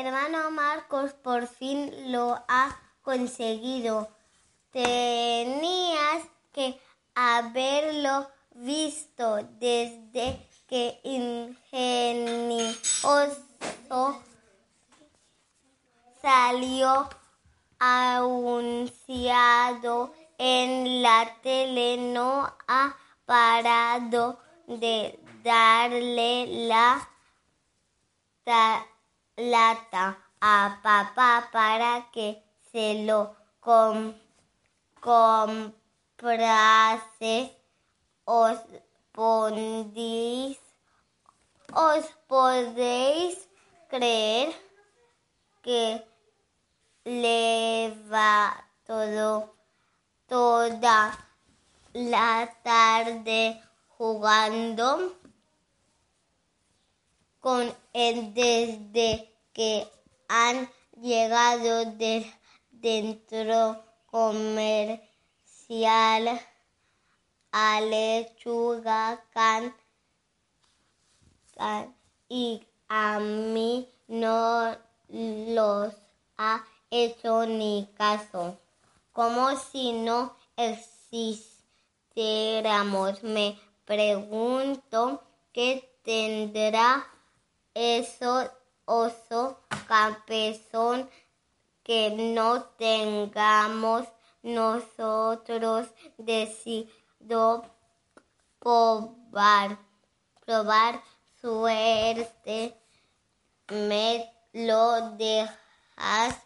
hermano Marcos por fin lo ha conseguido. Tenías que haberlo visto desde que ingenioso salió anunciado en la tele no ha parado de darle la lata a papá para que se lo comprase. Os podéis, os podéis creer que le va todo, toda la tarde jugando con él desde que han llegado de dentro comercial a lechuga can, y a mí no los ha hecho ni caso, como si no existiéramos. Me pregunto qué tendrá eso oso campesón que no tengamos nosotros decidido probar, probar suerte. Me lo dejas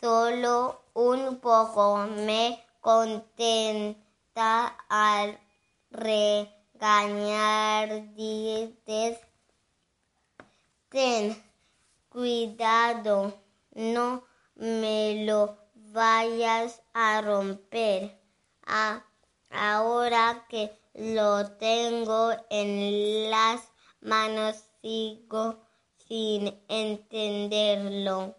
solo un poco. Me contenta al regañar dientes ten cuidado, no me lo vayas a romper. Ah, ahora que lo tengo en las manos, sigo sin entenderlo.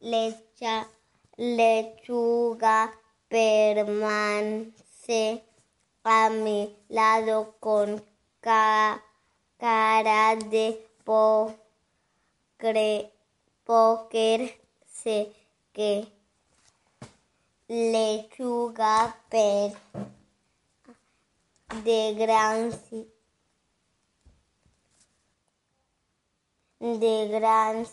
Lecha, lechuga permanece a mi lado con cada cara de póker sé que lechuga per de gran de gran